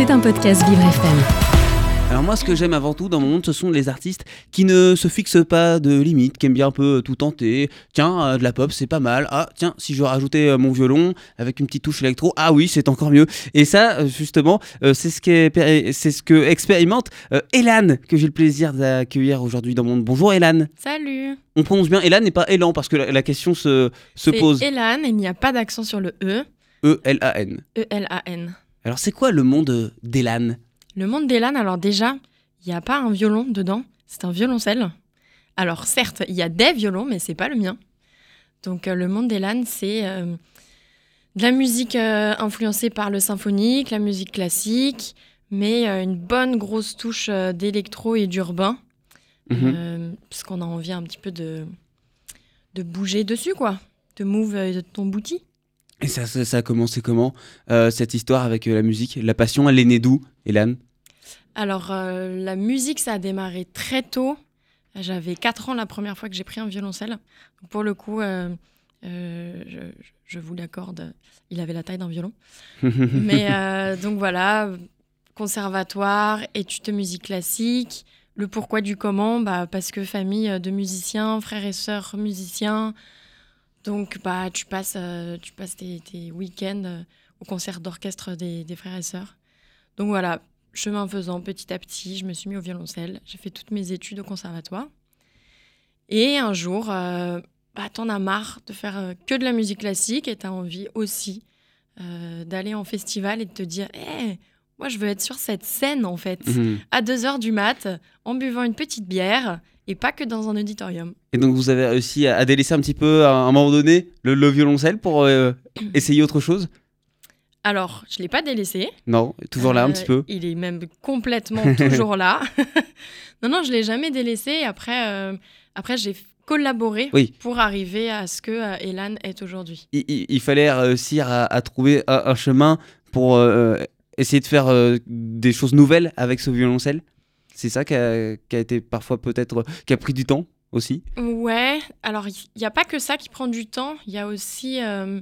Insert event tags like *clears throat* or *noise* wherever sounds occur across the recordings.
C'est un podcast Vivre FM. Alors moi, ce que j'aime avant tout dans mon monde, ce sont les artistes qui ne se fixent pas de limites, qui aiment bien un peu tout tenter. Tiens, euh, de la pop, c'est pas mal. Ah, tiens, si je rajoutais euh, mon violon avec une petite touche électro, ah oui, c'est encore mieux. Et ça, euh, justement, euh, c'est ce, qu'est- c'est ce que expérimente euh, Elan, que j'ai le plaisir d'accueillir aujourd'hui dans mon monde. Bonjour Elan. Salut On prononce bien Elan et pas Elan, parce que la, la question se, se pose. Elan, il n'y a pas d'accent sur le E. E-L-A-N. E-L-A-N. Alors c'est quoi le monde euh, d'Elan? Le monde d'Elan, alors déjà, il n'y a pas un violon dedans, c'est un violoncelle. Alors certes, il y a des violons, mais c'est pas le mien. Donc euh, le monde d'Elan, c'est euh, de la musique euh, influencée par le symphonique, la musique classique, mais une bonne grosse touche d'électro et d'urbain. Euh, parce qu'on a envie un petit peu de, de bouger dessus, quoi. De move ton bouti. Et ça, ça, ça a commencé comment euh, cette histoire avec euh, la musique La passion, elle est née d'où, Elan? Alors, euh, la musique, ça a démarré très tôt. J'avais 4 ans la première fois que j'ai pris un violoncelle. Donc, pour le coup, je, je vous l'accorde, il avait la taille d'un violon. *laughs* Mais donc voilà, conservatoire, études de musique classique. Le pourquoi du comment, bah, parce que famille de musiciens, frères et sœurs musiciens. Donc bah, tu passes, euh, tu passes tes, tes week-ends euh, au concert d'orchestre des, des frères et sœurs. Donc voilà, chemin faisant, petit à petit, je me suis mis au violoncelle. J'ai fait toutes mes études au conservatoire. Et un jour, euh, bah, t'en as marre de faire euh, que de la musique classique et t'as envie aussi d'aller en festival et de te dire Eh, moi je veux être sur cette scène en fait, Mhm. à 2h du mat, en buvant une petite bière et pas que dans un auditorium. Et donc vous avez réussi à, délaisser un petit peu à un moment donné le, le violoncelle pour euh, *clears throat* essayer autre chose? Alors, je l'ai pas délaissé. Non, toujours là un Euh, petit peu. Il est même complètement *laughs* toujours là. *laughs* non, non, je l'ai jamais délaissé. Après, euh, après j'ai collaboré Oui. pour arriver à ce que euh, Elan est aujourd'hui. Il, il- il fallait réussir à, à trouver un, un chemin pour euh, essayer de faire euh, des choses nouvelles avec ce violoncelle? C'est ça qui a, été parfois peut-être qui a pris du temps aussi? Ouais, alors il n'y a pas que ça qui prend du temps, il y a aussi, euh,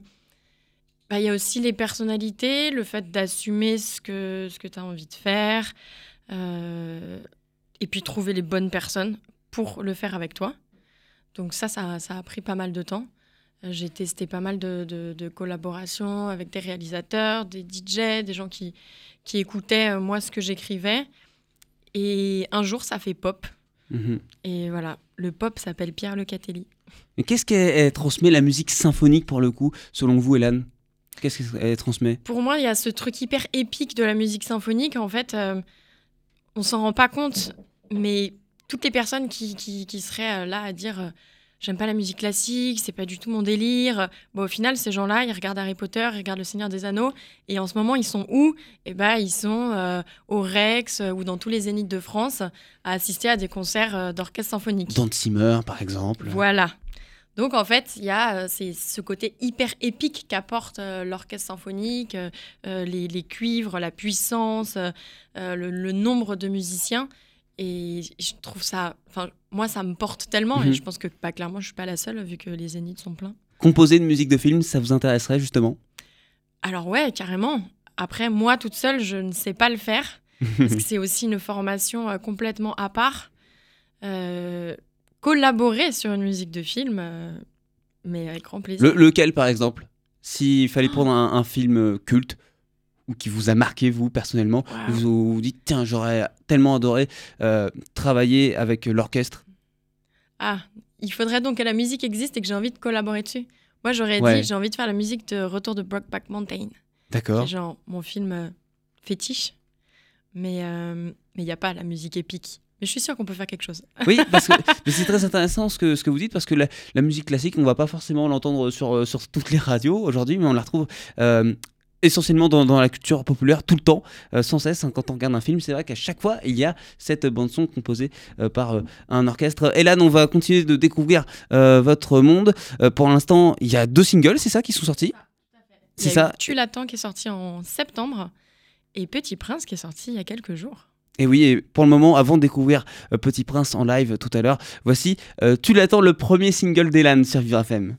bah, y a aussi les personnalités, le fait d'assumer ce que, ce que tu as envie de faire, euh, et puis trouver les bonnes personnes pour le faire avec toi. Donc ça, ça, a pris pas mal de temps. Euh, J'ai testé pas mal de, collaborations avec des réalisateurs, des DJ, des gens qui, qui écoutaient euh, moi ce que j'écrivais. Et un jour, ça fait pop. Mhm. Et voilà, le pop s'appelle Pierre Lecatelli. Et qu'est-ce qu'elle transmet la musique symphonique pour le coup, selon vous, Elan Qu'est-ce qu'elle transmet? Pour moi, il y a ce truc hyper épique de la musique symphonique. En fait, euh, on s'en rend pas compte, mais toutes les personnes qui, qui- qui seraient euh, là à dire euh, j'aime pas la musique classique, c'est pas du tout mon délire. Bon, au final, ces gens-là, ils regardent Harry Potter, ils regardent Le Seigneur des Anneaux, et en ce moment, ils sont où? Eh ben, ils sont euh, au Rex euh, ou dans tous les zéniths de France à assister à des concerts euh, d'orchestre symphonique. Dans Zimmer, par exemple. Voilà. Donc en fait, il y a euh, c'est ce côté hyper épique qu'apporte l'orchestre symphonique, les, les cuivres, la puissance, le, le nombre de musiciens. Et je trouve ça, enfin moi ça me porte tellement Mhm. et je pense que pas clairement je suis pas la seule vu que les zéniths sont pleins. Composer de musique de film, ça vous intéresserait justement? Alors ouais, carrément. Après moi toute seule je ne sais pas le faire *laughs* parce que c'est aussi une formation euh, complètement à part. Euh, collaborer sur une musique de film, euh, mais avec grand plaisir. Le- lequel, par exemple? S'il fallait prendre un, un film culte ou qui vous a marqué, vous, personnellement, Wow. vous vous dites, tiens, j'aurais tellement adoré euh, travailler avec l'orchestre. Ah, il faudrait donc que la musique existe et que j'ai envie de collaborer dessus. Moi, j'aurais Ouais. dit, j'ai envie de faire la musique de Retour de Brokeback Mountain. D'accord. C'est genre mon film euh, fétiche. Mais euh, mais il n'y a pas la musique épique. Mais je suis sûre qu'on peut faire quelque chose. *laughs* Oui, parce que c'est très intéressant ce que, ce que vous dites, parce que la, la musique classique, on va pas forcément l'entendre sur, sur toutes les radios aujourd'hui, mais on la retrouve euh, essentiellement dans, dans la culture populaire tout le temps, euh, sans cesse. hein. quand on regarde un film, c'est vrai qu'à chaque fois, il y a cette bande-son composée euh, par euh, un orchestre. Et là, on va continuer de découvrir votre monde. Pour l'instant, il y a deux singles, c'est ça, qui sont sortis? Y C'est ça? Tu l'attends qui est sorti en septembre et Petit Prince qui est sorti il y a quelques jours. Et oui, et pour le moment, avant de découvrir Petit Prince en live tout à l'heure, voici Tu l'attends, le premier single d'Elan sur Vivre FM.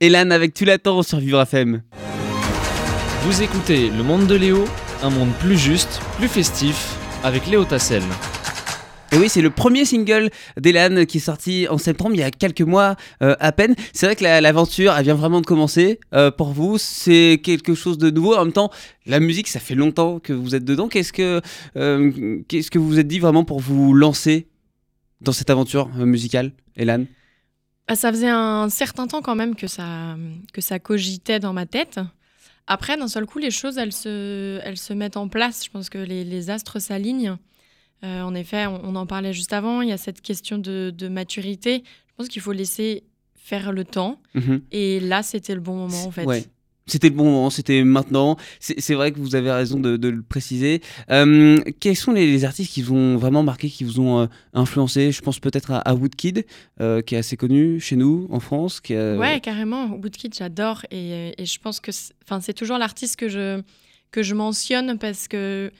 Elan avec Tu l'attends sur Vivre FM. Vous écoutez Le Monde de Léo, un monde plus juste, plus festif, avec Léo Tassel. Et oui, c'est le premier single d'Elan qui est sorti en septembre, il y a quelques mois euh, à peine. C'est vrai que la- l'aventure, elle vient vraiment de commencer. Euh, pour vous, c'est quelque chose de nouveau. En même temps, la musique, ça fait longtemps que vous êtes dedans. Qu'est-ce que, euh, qu'est-ce que vous vous êtes dit vraiment pour vous lancer dans cette aventure musicale, Elan? Ça faisait un certain temps quand même que ça, que ça cogitait dans ma tête. Après, d'un seul coup, les choses, elles se, elles se mettent en place. Je pense que les, les astres s'alignent. Euh, en effet, on, on en parlait juste avant, il y a cette question de, de maturité. Je pense qu'il faut laisser faire le temps. Mhm. Et là, c'était le bon moment, en fait. Ouais. C'était le bon moment, c'était maintenant. C'est vrai que vous avez raison de, de le préciser. Euh, quels sont les, les artistes qui vous ont vraiment marqué, qui vous ont euh, influencé? Je pense peut-être à, à Woodkid, euh, qui est assez connu chez nous, en France. Qui a- Ouais, carrément. Woodkid, j'adore. Et, et je pense que c'est toujours l'artiste que je, que je mentionne parce que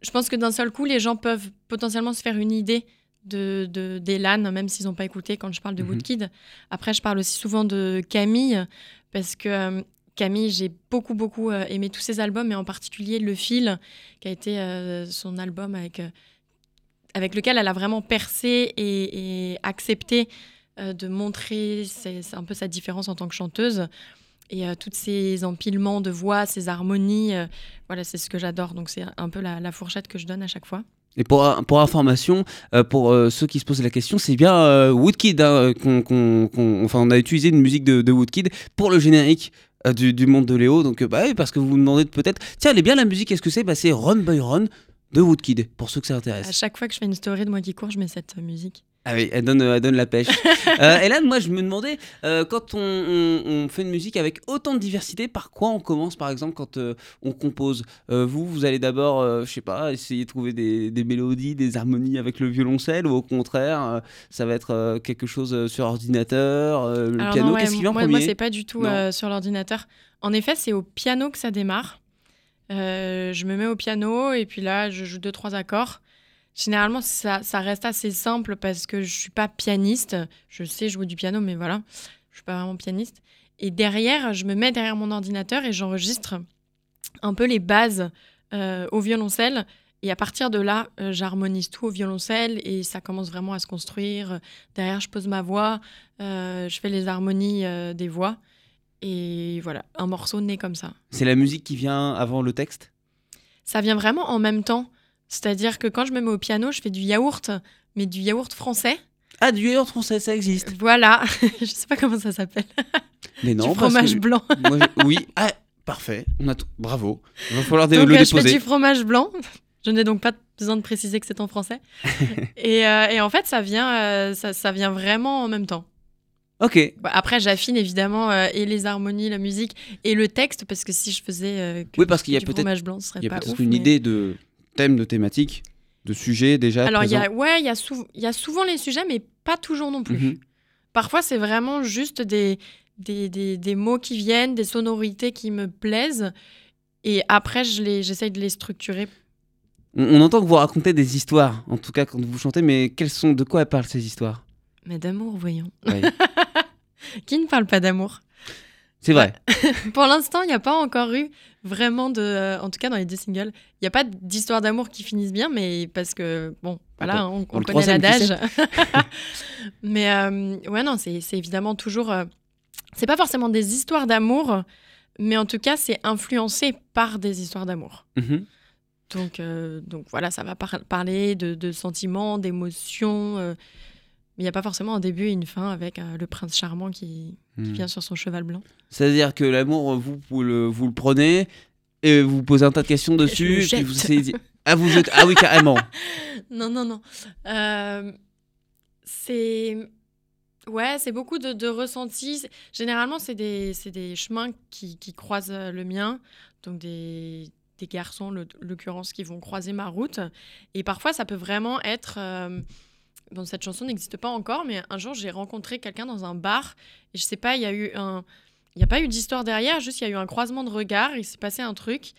je pense que d'un seul coup, les gens peuvent potentiellement se faire une idée de même s'ils n'ont pas écouté quand je parle de Mhm. Woodkid. Après, je parle aussi souvent de Camille parce que euh, Camille, j'ai beaucoup, beaucoup euh, aimé tous ses albums, et en particulier Le Fil, qui a été euh, son album avec, euh, avec lequel elle a vraiment percé et, accepté de montrer un peu sa différence en tant que chanteuse. Et tous ces empilements de voix, ces harmonies, voilà, c'est ce que j'adore. Donc c'est un peu la, fourchette que je donne à chaque fois. Et pour, pour information, pour ceux qui se posent la question, c'est bien Woodkid hein, qu'on, enfin, on a utilisé une musique de Woodkid pour le générique euh, du, du monde de Léo. Donc, euh, bah oui, parce que vous vous demandez peut-être, tiens, elle est bien la musique, qu'est-ce que c'est bah, C'est Run Boy Run de Woodkid, pour ceux que ça À intéresse. chaque fois que je fais une story de moi qui court, je mets cette euh, musique. Ah oui, elle donne, euh, elle donne la pêche. *laughs* euh, et là, moi, je me demandais, euh, quand on, on- on fait une musique avec autant de diversité, par quoi on commence, par exemple, quand euh, on compose? Euh, Vous, vous allez d'abord, euh, je sais pas, essayer de trouver des, des mélodies, des harmonies avec le violoncelle, ou au contraire, euh, ça va être euh, quelque chose euh, sur ordinateur, euh, le Alors piano, ouais, qu'est-ce qui vient en moi, premier? moi, c'est pas du tout euh, sur l'ordinateur. En effet, c'est au piano que ça démarre. Euh, je me mets au piano et puis là, je joue deux, trois accords. Généralement, ça, ça reste assez simple parce que je suis pas pianiste. Je sais jouer du piano, mais voilà, je suis pas vraiment pianiste. Et derrière, je me mets derrière mon ordinateur et j'enregistre un peu les bases euh, au violoncelle. Et à partir de là, euh, j'harmonise tout au violoncelle et ça commence vraiment à se construire. Derrière, je pose ma voix, euh, je fais les harmonies des voix. Et voilà, un morceau né comme ça. C'est la musique qui vient avant le texte? Ça vient vraiment en même temps. C'est-à-dire que quand je me mets au piano, je fais du yaourt, mais du yaourt français. Ah, du yaourt français, ça existe. Voilà, *laughs* je sais pas comment ça s'appelle. Mais non, du fromage que- blanc. moi, je- *laughs* oui. Ah, Parfait. On a tout. Bravo. Il va falloir Donc, le euh, je fais déposer. du fromage blanc. Je n'ai donc pas besoin de préciser que c'est en français. *laughs* et, euh, et en fait, ça vient, euh, ça, ça vient vraiment en même temps. Ok. Bah, après, j'affine évidemment euh, et les harmonies, la musique et le texte parce que si je faisais euh, que Oui, parce qu'il y a du peut-être- fromage blanc, ce serait Il y a pas peut-être une mais- idée de thème, de thématique, de sujet déjà. Alors, il y a, ouais, il y, a sou- y a souvent les sujets, mais pas toujours non plus. Mhm. Parfois, c'est vraiment juste des, des, des, des mots qui viennent, des sonorités qui me plaisent. Et après, je j'essaye de les structurer. On, on entend que vous racontez des histoires, en tout cas quand vous chantez, mais quelles sont, de quoi elles parlent ces histoires? Mais d'amour, voyons. Ouais. *laughs* Qui ne parle pas d'amour? C'est vrai. *laughs* Pour l'instant, il n'y a pas encore eu vraiment de. euh, en tout cas, dans les deux singles, il n'y a pas d'histoire d'amour qui finissent bien, mais parce que, bon, voilà, on, on connaît l'adage. *laughs* mais euh, ouais, non, c'est évidemment toujours. euh, c'est pas forcément des histoires d'amour, mais en tout cas, c'est influencé par des histoires d'amour. Mhm. Donc, euh, donc voilà, ça va par- parler de, de sentiments, d'émotions. Mais il n'y a pas forcément un début et une fin avec euh, le prince charmant qui, qui Mhm. vient sur son cheval blanc. C'est-à-dire que l'amour, vous, vous le, vous le prenez et vous posez un tas de questions dessus. puis jette. vous essayez Ah, vous. Ah oui, carrément. *laughs* Non, non, non. Euh, c'est. Ouais, c'est beaucoup de, de ressentis. Généralement, c'est des, des chemins qui, qui croisent euh, le mien. Donc, des, des garçons, l'occurrence, qui vont croiser ma route. Et parfois, ça peut vraiment être. euh, Bon, cette chanson n'existe pas encore, mais un jour, j'ai rencontré quelqu'un dans un bar. Et je sais pas, il y a eu un. Il n'y a pas eu d'histoire derrière, juste il y a eu un croisement de regards, il s'est passé un truc.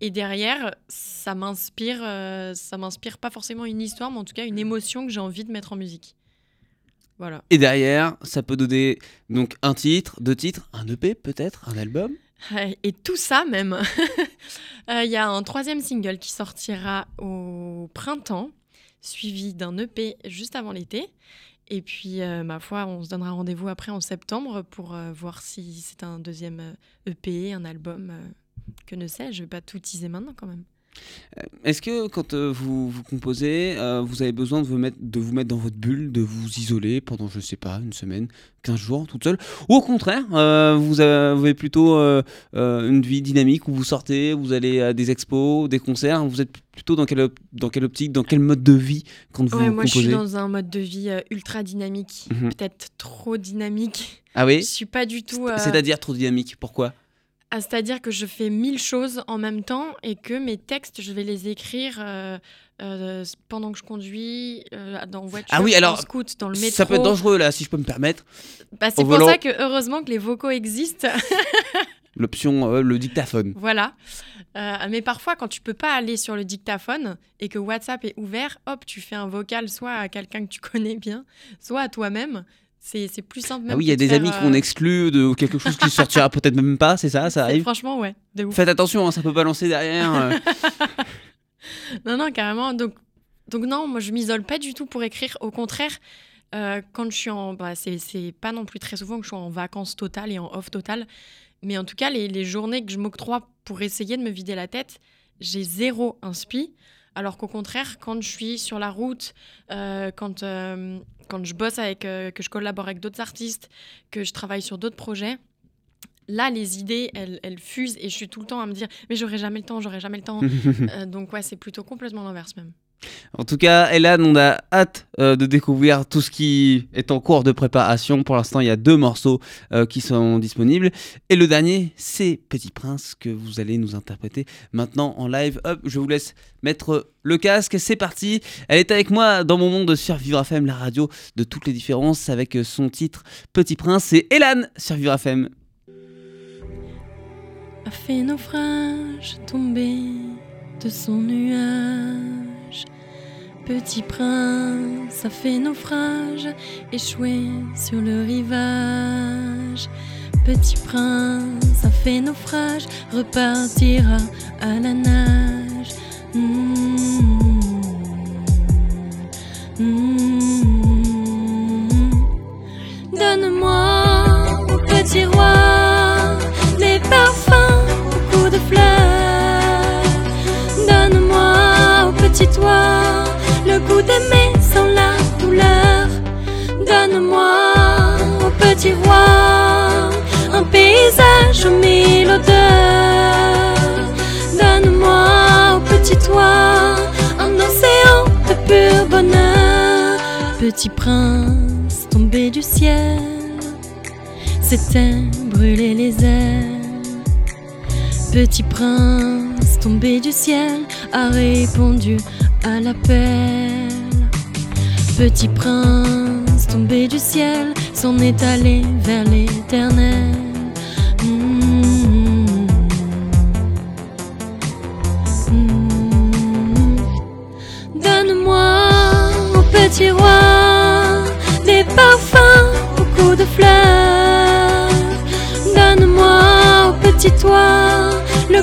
Et derrière, ça m'inspire, euh, ça m'inspire pas forcément une histoire, mais en tout cas une émotion que j'ai envie de mettre en musique. Voilà. Et derrière, ça peut donner donc un titre, deux titres, un EP peut-être, un album? Et tout ça même. *laughs* Euh, Il y a un troisième single qui sortira au printemps, suivi d'un EP juste avant l'été. Et puis, euh, ma foi, on se donnera rendez-vous après en septembre pour euh, voir si c'est un deuxième euh, EP, un album. que ne sais, je vais pas tout teaser maintenant quand même. Est-ce que quand euh, vous, vous composez, euh, vous avez besoin de vous, mettre, de vous mettre dans votre bulle, de vous isoler pendant, je sais pas, une semaine, 15 jours, toute seule? Ou au contraire, euh, vous avez plutôt euh, euh, une vie dynamique où vous sortez, vous allez à des expos, des concerts Vous êtes plutôt dans quelle, dans quelle optique, dans quel mode de vie quand vous Ouais, moi, je composez? suis dans un mode de vie euh, ultra dynamique, Mhm. peut-être trop dynamique. Ah Je oui suis pas du tout. euh, C'est-à-dire trop dynamique, pourquoi? Ah, C'est-à-dire que je fais mille choses en même temps et que mes textes, je vais les écrire euh, euh, pendant que je conduis, euh, dans voiture, Ah oui, alors, scoot, dans le métro. Ça peut être dangereux là, si je peux me permettre. Bah, c'est pour volant. ça que heureusement que les vocaux existent. *laughs* L'option, le dictaphone. voilà. Mais parfois, quand tu peux pas aller sur le dictaphone et que WhatsApp est ouvert, hop, tu fais un vocal soit à quelqu'un que tu *laughs* connais bien, soit à toi-même. C'est plus simple. Ah même oui, il y a de des amis qu'on euh, exclut de *laughs* quelque chose qui sortira peut-être même pas, c'est ça, ça arrive Franchement, ouais, de ouf. Faites attention, hein, ça peut balancer derrière. euh. *laughs* Non, non, carrément. Donc, donc non, moi, je m'isole pas du tout pour écrire. Au contraire, euh, quand je suis en... Bah, c'est c'est pas non plus très souvent que je suis en vacances totales et en off totale. Mais en tout cas, les, les journées que je m'octroie pour essayer de me vider la tête, j'ai zéro inspi. Alors qu'au contraire, quand je suis sur la route, euh, quand, euh, quand je bosse avec, euh, que je collabore avec d'autres artistes, que je travaille sur d'autres projets, là, les idées, elles, elles fusent et je suis tout le temps à me dire, mais j'aurai jamais le temps, j'aurai jamais le temps. *laughs* Euh, donc ouais, c'est plutôt complètement l'inverse même. En tout cas, Elan, on a hâte euh, de découvrir tout ce qui est en cours de préparation. Pour l'instant, il y a deux morceaux euh, qui sont disponibles. Et le dernier, c'est Petit Prince que vous allez nous interpréter maintenant en live. Hop, je vous laisse mettre le casque. C'est parti. Elle est avec moi dans mon monde sur Vivre FM, la radio de toutes les différences, avec son titre Petit Prince. C'est Elan sur Vivre FM. A fait naufrage, tombé de son nuage. Petit prince a fait naufrage, échoué sur le rivage. Petit prince a fait naufrage, repartira à la nage. Mmh. Mmh. Donne-moi, petit roi, des parfums, beaucoup de fleurs. Petit prince tombé du ciel, s'était brûlé les ailes. Petit prince tombé du ciel a répondu à l'appel. Petit prince tombé du ciel s'en est allé vers l'éternel.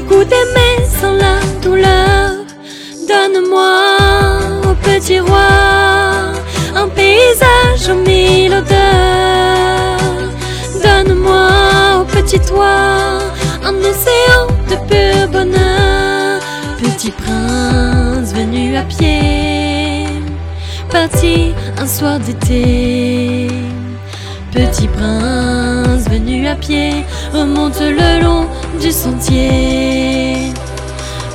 D'aimer sans la douleur. Donne-moi, au petit roi, un paysage aux mille odeurs. Donne-moi, au petit toi, un océan de pur bonheur. Petit prince venu à pied, parti un soir d'été. Petit prince venu à pied, remonte le long sentier.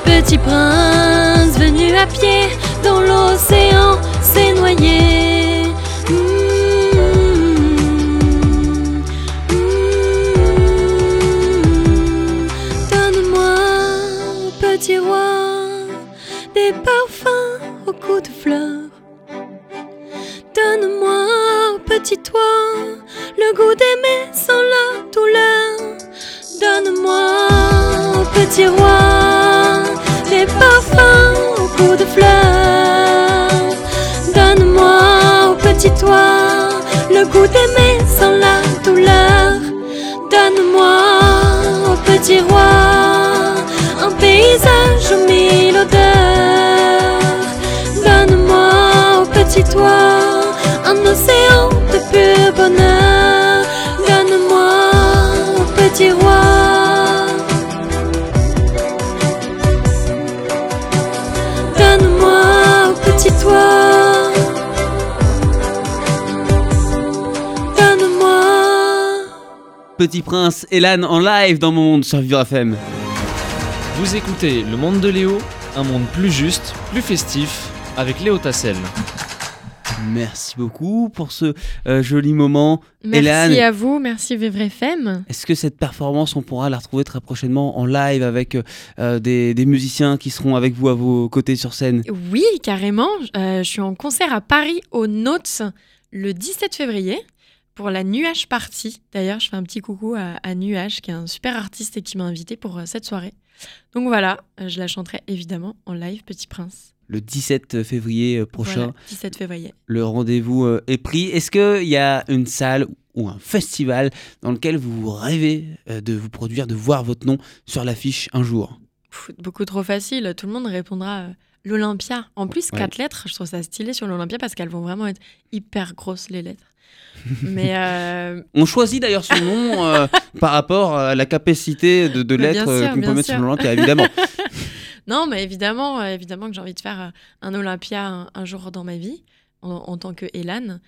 Petit prince venu à pied, dans l'océan s'est noyé. Roi, des parfums au goût de fleurs. Donne-moi, petit toi, le goût d'aimer Petit Prince, Elan en live dans mon monde sur Vivre FM. Vous écoutez Le Monde de Léo, un monde plus juste, plus festif, avec Léo Tassel. Merci beaucoup pour ce euh, joli moment. Merci Hélène. à vous, merci Vivre FM. Est-ce que cette performance, on pourra la retrouver très prochainement en live avec euh, des, des musiciens qui seront avec vous à vos côtés sur scène? Oui, carrément. Euh, je suis en concert à Paris au Notes le 17 février pour la Nuage Party. D'ailleurs, je fais un petit coucou à, à Nuage, qui est un super artiste et qui m'a invité pour euh, cette soirée. Donc voilà, euh, je la chanterai évidemment en live, Petit Prince. Le 17 février euh, prochain, Voilà, 17 février. le rendez-vous est pris. Est-ce qu'il y a une salle ou un festival dans lequel vous rêvez de vous produire, de voir votre nom sur l'affiche un jour? Beaucoup trop facile, tout le monde répondra l'Olympia. En plus, Ouais. quatre lettres, je trouve ça stylé sur l'Olympia parce qu'elles vont vraiment être hyper grosses, les lettres. Mais euh, On choisit d'ailleurs son nom euh, *laughs* par rapport à la capacité de, de sûr, qu'on peut mettre sur sûr. l'Olympia, évidemment. *laughs* non, mais évidemment, euh, évidemment que j'ai envie de faire un Olympia un, un jour dans ma vie, en, en tant que Elan.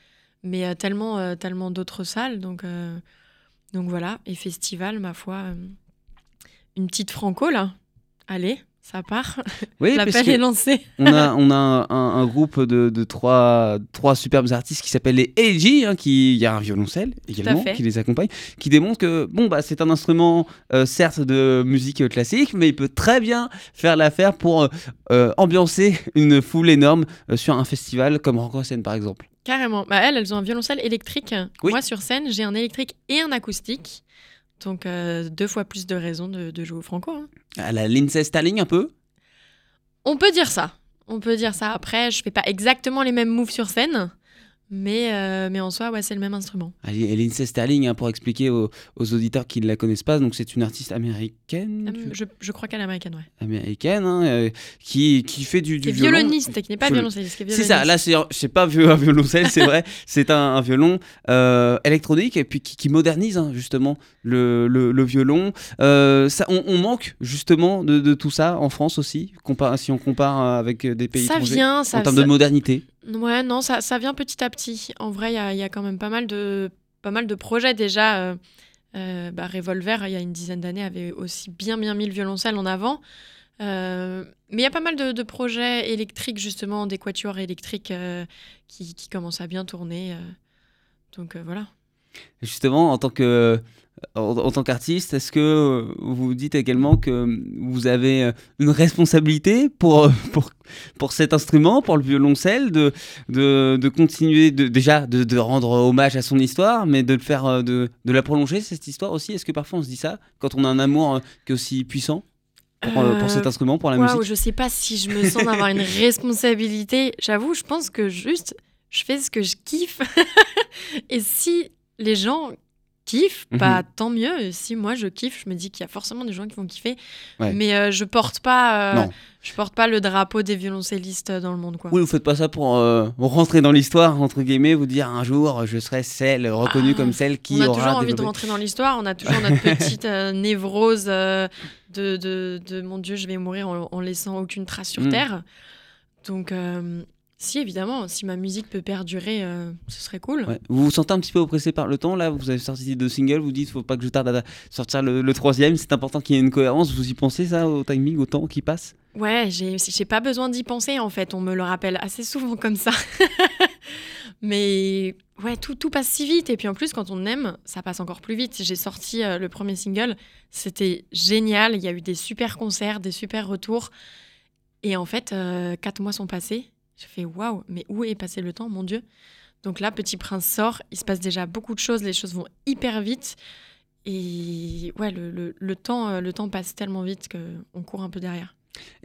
Mais tellement, tellement d'autres salles. Donc, donc voilà, et festival, ma foi. une petite franco, là. Allez, ça part. Oui, *laughs* L'appel est lancé. on a, on a un, un- un groupe de, de trois, trois superbes artistes qui s'appellent les LG, hein, qui il y a un violoncelle également qui les accompagne, qui démontre que bon bah c'est un instrument euh, certes de musique classique, mais il peut très bien faire l'affaire pour euh, euh, ambiancer une foule énorme euh, sur un festival comme Rock en Seine par exemple. Carrément. Bah, elles, elles ont un violoncelle électrique. Oui. Moi, sur scène, j'ai un électrique et un acoustique. Donc, euh, deux fois plus de raisons de, de jouer au franco. hein. À la Lindsay Stalling un peu? On peut dire ça. On peut dire ça. Après, je fais pas exactement les mêmes moves sur scène. Mais, euh, mais en soi, ouais, c'est le même instrument. Et Lindsay Sterling, hein, pour expliquer aux, aux auditeurs qui ne la connaissent pas, donc c'est une artiste américaine, Euh, tu- Je, je crois qu'elle est américaine, ouais. américaine, hein, euh, qui, qui fait du, du est violon. violoniste, qui n'est pas violoncelliste, C'est ça, là c'est pas un *laughs* violoncelle, c'est vrai, c'est un, un violon euh, électronique et puis qui, qui modernise hein, justement le, le, le violon. Ça, on, on manque justement de, de tout ça en France aussi, si on compare avec des pays Ça étrangers, vient, ça, en termes ça- de modernité. Ouais, non, ça, ça vient petit à petit. En vrai, il y y a quand même pas mal de, pas mal de projets déjà. euh, euh, bah, Revolver, il y a une dizaine d'années, avait aussi bien, bien mis le violoncelle en avant. Euh, mais il y a pas mal de, projets électriques, justement, des quatuors électriques euh, qui, qui commencent à bien tourner. donc voilà. Justement, en tant que en, en tant qu'artiste, est-ce que vous dites également que vous avez euh, une responsabilité pour, *laughs* pour, pour cet instrument, pour le violoncelle, de, de, de continuer, de, déjà de, de rendre hommage à son histoire, mais de le faire, euh, de, de la prolonger, cette histoire aussi? Est-ce que parfois on se dit ça quand on a un amour euh, qui est aussi puissant pour, euh, pour Euh, cet instrument, pour la musique? je sais pas si je me sens d'avoir une *laughs* responsabilité. J'avoue, je pense que juste, je fais ce que je kiffe. *laughs* Et si les gens kiffent, Mhm. bah tant mieux. Si moi je kiffe, je me dis qu'il y a forcément des gens qui vont kiffer. Ouais. Mais euh, je porte pas, euh, je porte pas le drapeau des violoncellistes dans le monde, quoi. Oui, vous faites pas ça pour euh, rentrer dans l'histoire, entre guillemets, vous dire un jour je serai celle, reconnue Ah, comme celle qui on a aura toujours envie de rentrer dans l'histoire, on a toujours notre *laughs* petite euh, névrose euh, de, de, de mon Dieu, je vais mourir en, en laissant aucune trace sur Mm. Terre. Donc, euh, si évidemment, si ma musique peut perdurer, euh, ce serait cool. Ouais. Vous vous sentez un petit peu oppressé par le temps là? Vous avez sorti deux singles, vous dites faut pas que je tarde à sortir le, le troisième, c'est important qu'il y ait une cohérence. Vous y pensez ça au timing, au temps qui passe? Ouais, j'ai pas besoin d'y penser en fait, on me le rappelle assez souvent comme ça. *laughs* Mais ouais, tout, tout passe si vite. Et puis en plus, quand on aime, ça passe encore plus vite. J'ai sorti euh, le premier single, c'était génial. Il y a eu des super concerts, des super retours. Et en fait, euh, quatre mois sont passés. Je fais waouh, mais où est passé le temps, mon Dieu? Donc là, Petit Prince sort, il se passe déjà beaucoup de choses, les choses vont hyper vite. Et ouais, le, le- le temps, euh, le temps passe tellement vite qu'on court un peu derrière.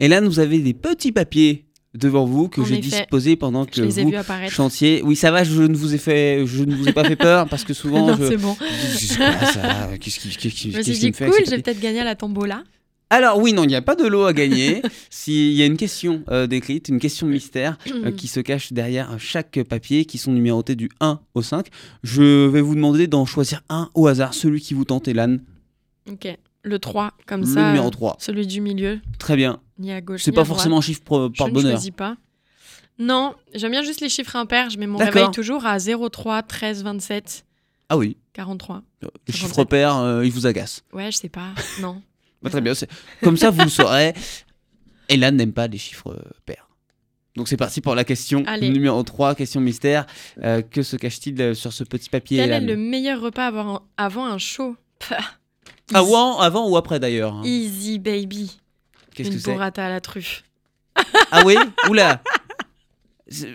Et là, vous avez des petits papiers devant vous que j'ai effet. disposés pendant que vous chantiez. Oui, ça va, je ne vous ai fait, je ne vous ai pas fait peur parce que *laughs* souvent non, je. c'est bon. Qu'est-ce qui, me fait cool, papiers? peut-être gagner à la tombola. Alors oui, non, il n'y a pas de lot à gagner. *laughs* S'il y a une question euh, décrite, une question mystère euh, *clears throat* qui se cache derrière chaque papier, qui sont numérotés du 1 au 5, je vais vous demander d'en choisir un au hasard, celui qui vous tente, Elan. ok. Le 3, comme Le ça. numéro euh, 3. Celui du milieu, Très bien. ni à gauche. C'est pas à droite. forcément un chiffre pro- Je par ne bonheur. choisis pas. Non, j'aime bien juste les chiffres impairs. Je mets mon réveil toujours à 03, 13, 27, Ah oui, 43. le chiffre 57. pair, euh, il vous agace. Ouais, je sais pas. Non. Bah, très bien, comme ça vous le saurez. Elan n'aime pas les chiffres euh, pairs. Donc c'est parti pour la question Allez. numéro 3, question mystère. Euh, que se cache-t-il euh, sur ce petit papier Quel est le meilleur repas avant un, avant un show? Pah. *laughs* Ah, avant ou après d'ailleurs hein. Easy baby. Qu'est-ce Une que c'est? burrata à la truffe. *laughs* Ah oui? Oula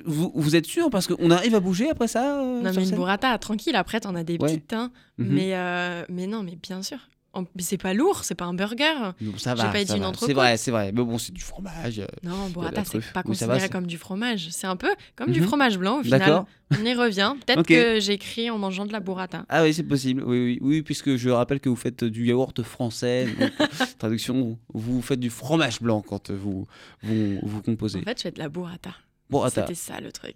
vous, vous êtes sûr? Parce qu'on arrive à bouger après ça euh, Non, mais une burrata, tranquille. Après, t'en as des Ouais. petites, hein. Mhm. mais, euh, mais non, mais bien sûr. Mais c'est pas lourd, c'est pas un burger. Non, ça J'ai va, pas dit une. C'est vrai, c'est vrai. Mais bon, c'est du fromage. euh, Non, burrata, la c'est pas Oui, va, considéré comme du fromage. C'est un peu comme du Mhm. fromage blanc au final. On y revient. Peut-être que j'écris en mangeant de la burrata. Ah oui, c'est possible. Oui, oui, oui, puisque je rappelle que vous faites du yaourt français. *laughs* donc, euh, traduction, vous faites du fromage blanc quand vous vous, vous composez. En fait, je fais de la burrata. bon, attends. C'était ça le truc.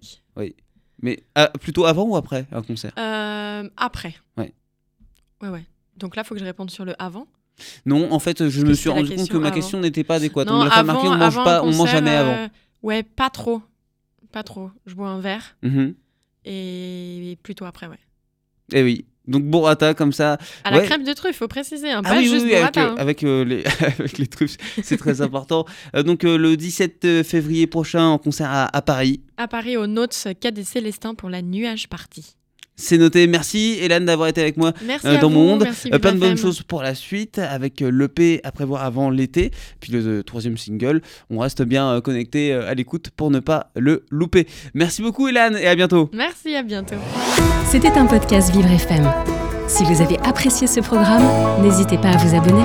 Mais ah, plutôt avant ou après un concert? Euh, après. Ouais. Ouais, ouais. Donc là, faut que je réponde sur le avant. Non, en fait, je me suis rendu compte que ma avant. question n'était pas adéquate. on non, avant, on mange avant pas, un on mange concert, jamais avant. euh, Ouais, pas trop. Pas trop. Je bois un verre Mhm. et plutôt après, ouais. Eh oui. Donc burrata comme ça. À la crème de truffe, faut préciser. Hein, Ah pas oui, oui, juste oui, avec, burrata. euh, hein. avec, euh, les, *laughs* avec les truffes, c'est très important. Euh, donc euh, le 17 février prochain en concert à, à Paris. À Paris, au Notes, Quai des Célestins pour la nuage party. C'est noté. Merci Hélène d'avoir été avec moi Merci euh, dans mon monde. merci Euh, plein de bonnes choses pour la suite avec euh, l'EP à prévoir avant l'été. Puis le, euh, troisième single. On reste bien euh, connecté euh, à l'écoute pour ne pas le louper. Merci beaucoup Hélène et à bientôt. Merci, à bientôt. C'était un podcast Vivre FM. Si vous avez apprécié ce programme, n'hésitez pas à vous abonner.